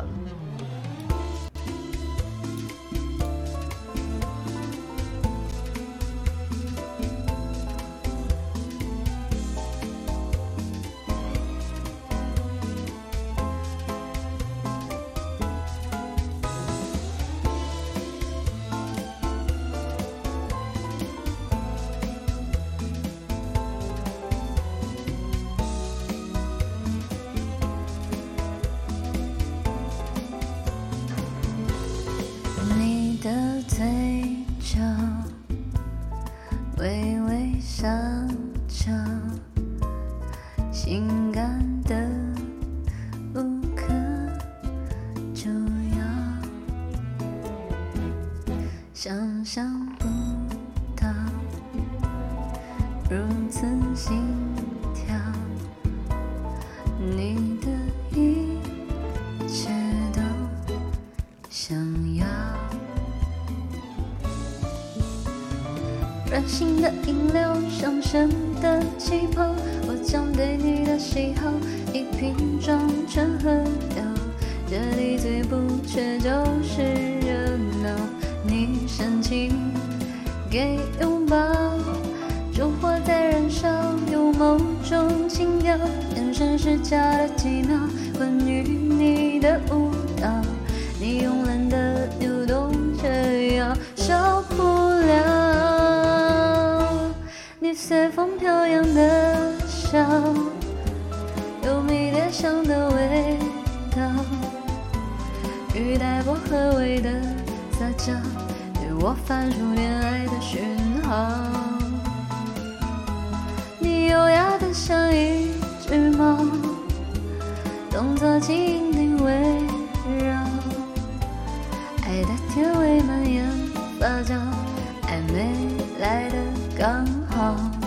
好微微上翘，性感的无可救药，想象不到如此心软性的饮料，上升的气泡，我将对你的喜好一瓶装成喝掉。这里最不缺就是热闹，你深情给拥抱，烛火在燃烧，有某种情调，眼神是假的几秒，关于你的舞蹈。样的笑，有迷迭香的味道，与带薄荷味的撒娇，对我发出恋爱的讯号。你优雅的像一只猫，动作轻盈地围绕。爱的甜味蔓延发酵，暧昧来的刚好。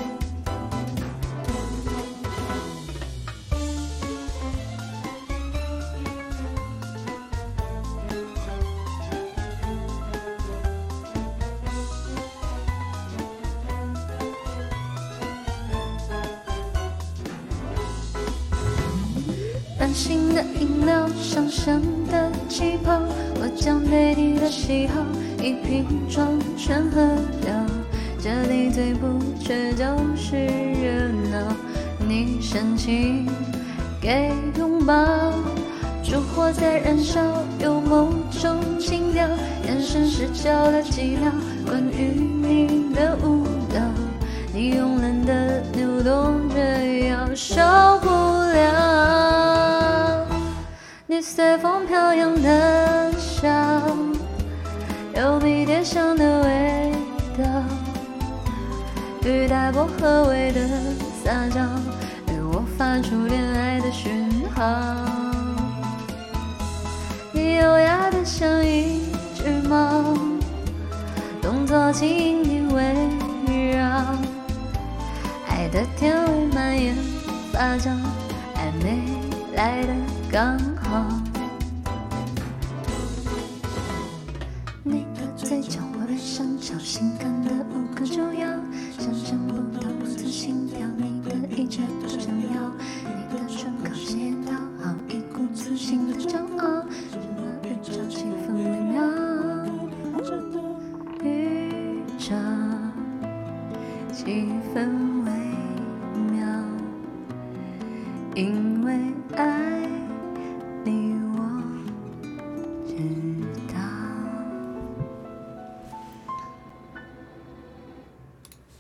软性的饮料，上升的气泡，我将对你的喜好一瓶装全喝掉。这里最不缺就是热闹，你深情给拥抱，烛火在燃烧，有某种情调，眼神是交了几秒，关于你的舞蹈，你慵懒的扭动着腰，随风飘扬的笑，有迷迭香的味道，与带薄荷味的撒娇，对我发出恋爱的讯号。你优雅的像一只猫，动作轻盈地围绕，爱的甜味蔓延发酵，暧昧来的刚骄傲，什么预兆气氛微妙，预兆气氛微妙，因为爱。